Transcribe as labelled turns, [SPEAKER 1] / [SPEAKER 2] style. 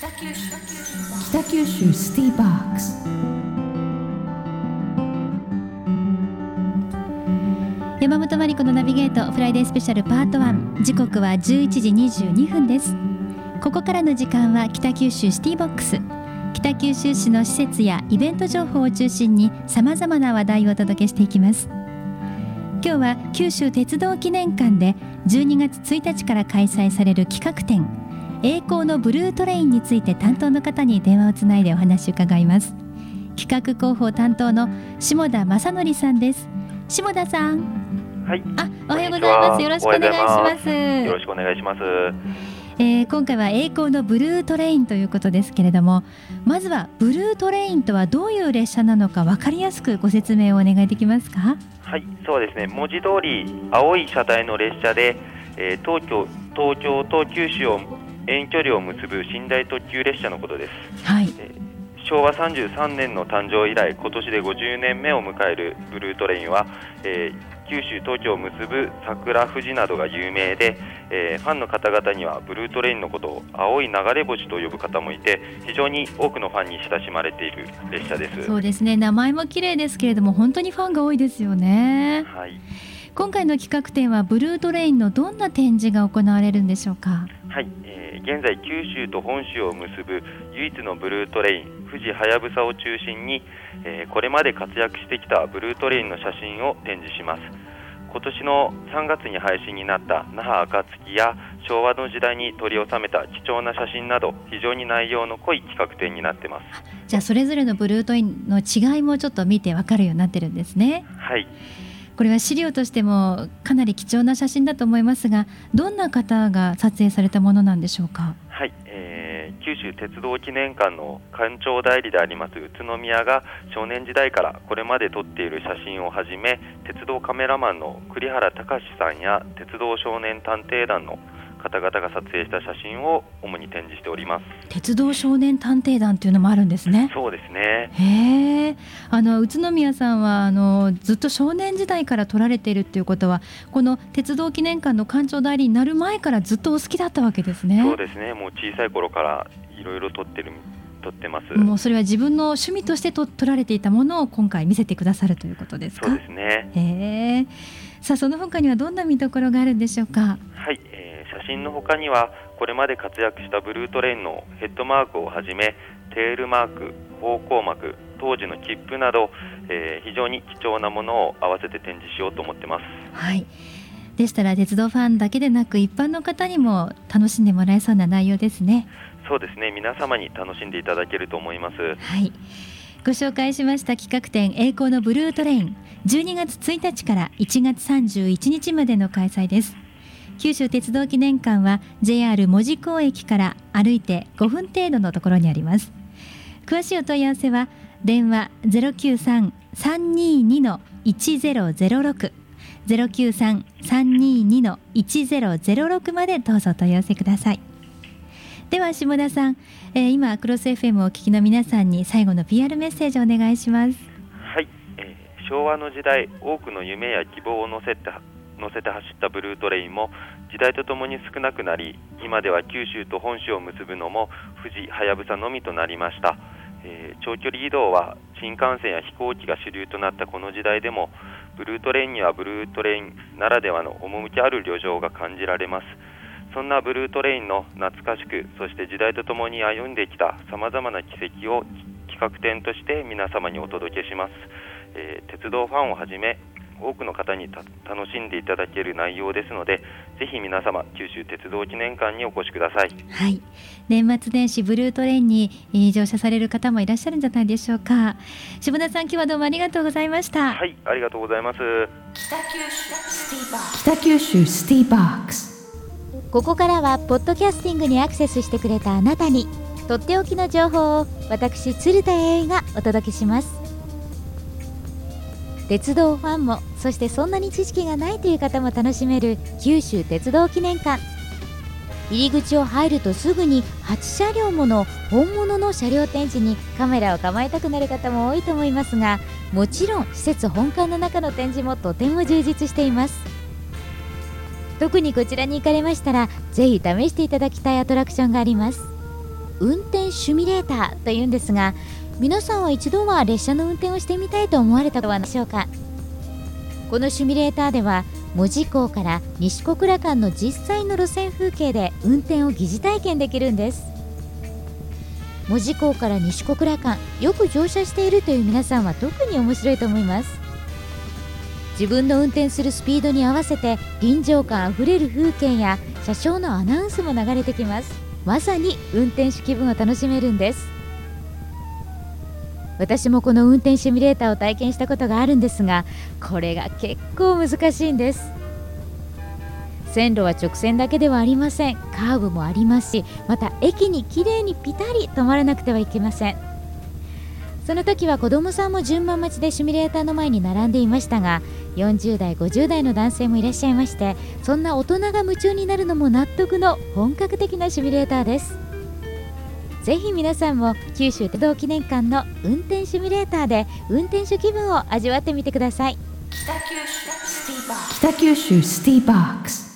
[SPEAKER 1] 北九州北九州シティボックス。
[SPEAKER 2] 山本真理子のナビゲートフライデースペシャルパート1時刻は11時22分です。ここからの時間は北九州シティボックス。北九州市の施設やイベント情報を中心にさまざまな話題をお届けしていきます。今日は九州鉄道記念館で12月1日から開催される企画展。栄光のブルートレインについて担当の方に電話をつないでお話を伺います。企画広報担当の下田正則さんです。下田さん。
[SPEAKER 3] はい。
[SPEAKER 2] あおはようございます。よろしくお願いします。
[SPEAKER 3] よろしくお願いします。
[SPEAKER 2] えー今回は栄光のブルートレインということですけれどもまずはブルートレインとはどういう列車なのか分かりやすくご説明をお願いできますか？
[SPEAKER 3] はい、そうですね。文字通り青い車体の列車で、えー東京東京と九州を遠距離を結ぶ寝台特急列車のことです。
[SPEAKER 2] はい
[SPEAKER 3] 昭和33年の誕生以来、今年で50年目を迎えるブルートレインは、えー九州東京を結ぶ桜富士などが有名で、えーファンの方々にはブルートレインのことを青い流れ星と呼ぶ方もいて非常に多くのファンに親しまれている列車です。
[SPEAKER 2] そうですね名前も綺麗ですけれども本当にファンが多いですよね
[SPEAKER 3] はい
[SPEAKER 2] 今回の企画展はブルートレインのどんな展示が行われるんでしょうか？
[SPEAKER 3] はい、えー現在九州と本州を結ぶ唯一のブルートレイン富士はやぶさを中心に、えーこれまで活躍してきたブルートレインの写真を展示します。今年の3月に配信になった那覇暁や昭和の時代に取り収めた貴重な写真など非常に内容の濃い企画展になってます。
[SPEAKER 2] じゃあそれぞれのブルートレインの違いもちょっと見てわかるようになってるんですね。
[SPEAKER 3] はい
[SPEAKER 2] これは資料としてもかなり貴重な写真だと思いますがどんな方が撮影されたものなんでしょうか？
[SPEAKER 3] はい、えー九州鉄道記念館の館長代理であります宇都宮が少年時代からこれまで撮っている写真をはじめ鉄道カメラマンの栗原隆さんや鉄道少年探偵団の方々が撮影した写真を主に展示しております。
[SPEAKER 2] 鉄道少年探偵団というのもあるんですね。
[SPEAKER 3] そうですね。
[SPEAKER 2] へえ。あの宇都宮さんはあのずっと少年時代から撮られているっていうことはこの鉄道記念館の館長代理になる前からずっとお好きだったわけですね。
[SPEAKER 3] そうですね。もう小さい頃からいろいろ撮ってる撮ってます。
[SPEAKER 2] もうそれは自分の趣味としてと撮られていたものを今回見せてくださるということですか？
[SPEAKER 3] そうですね。
[SPEAKER 2] へえ。さあその他にはどんな見どころがあるんでしょうか？
[SPEAKER 3] 真の他にはこれまで活躍したブルートレインのヘッドマークをはじめテールマーク、方向幕、当時の切符など、えー非常に貴重なものを合わせて展示しようと思ってます。
[SPEAKER 2] はい。でしたら鉄道ファンだけでなく一般の方にも楽しんでもらえそうな内容ですね。
[SPEAKER 3] そうですね、皆様に楽しんでいただけると思います。
[SPEAKER 2] はい。ご紹介しました企画展栄光のブルートレイン。12月1日から1月31日までの開催です九州鉄道記念館は JR 門司港駅から歩いて5分程度のところにあります。詳しいお問い合わせは電話093-322の1006 093-322の1006までどうぞお問い合わせください。では下田さん、えー今クロス FM をお聞きの皆さんに最後の PR メッセージをお願いします。
[SPEAKER 3] はい、えー昭和の時代、多くの夢や希望を乗せて乗せて走ったブルートレインも時代とともに少なくなり、今では九州と本州を結ぶのも富士はやぶさのみとなりました。えー長距離移動は新幹線や飛行機が主流となったこの時代でもブルートレインにはブルートレインならではの趣ある旅情が感じられますそんなブルートレインの懐かしくそして時代とともに歩んできたさまざまな奇跡を企画展として皆様にお届けします、えー鉄道ファンをはじめ多くの方にた楽しんでいただける内容ですのでぜひ皆様九州鉄道記念館にお越しください。
[SPEAKER 2] はい。年末年始ブルートレインにえー乗車される方もいらっしゃるんじゃないでしょうか。下田さん今日はどうもありがとうございました、
[SPEAKER 3] はいありがとうございます。
[SPEAKER 1] 北九州シティボックス。
[SPEAKER 4] ここからはポッドキャスティングにアクセスしてくれたあなたにとっておきの情報を私鶴田英がお届けします鉄道ファンもそしてそんなに知識がないという方も楽しめる九州鉄道記念館。入り口を入るとすぐに8車両もの本物の車両展示にカメラを構えたくなる方も多いと思いますがもちろん施設本館の中の展示もとても充実しています。特にこちらに行かれましたらぜひ試していただきたいアトラクションがあります。運転シミレーターというんですが皆さんは一度は列車の運転をしてみたいと思われたのはでしょうか？このシミュレーターでは門司港から西小倉間の実際の路線風景で運転を疑似体験できるんです。門司港から西小倉間よく乗車しているという皆さんは特に面白いと思います。自分の運転するスピードに合わせて臨場感あふれる風景や車掌のアナウンスも流れてきます。まさに運転手気分を楽しめるんです。私もこの運転シミュレーターを体験したことがあるんですがこれが結構難しいんです。線路は直線だけではありません。カーブもありますしまた駅にきれいにピタリ止まらなくてはいけません。その時は子どもさんも順番待ちでシミュレーターの前に並んでいましたが40代50代の男性もいらっしゃいましてそんな大人が夢中になるのも納得の本格的なシミュレーターです。ぜひ皆さんも九州鉄道記念館の運転シミュレーターで運転手気分を味わってみてください。
[SPEAKER 1] 北九州スティー。バークス。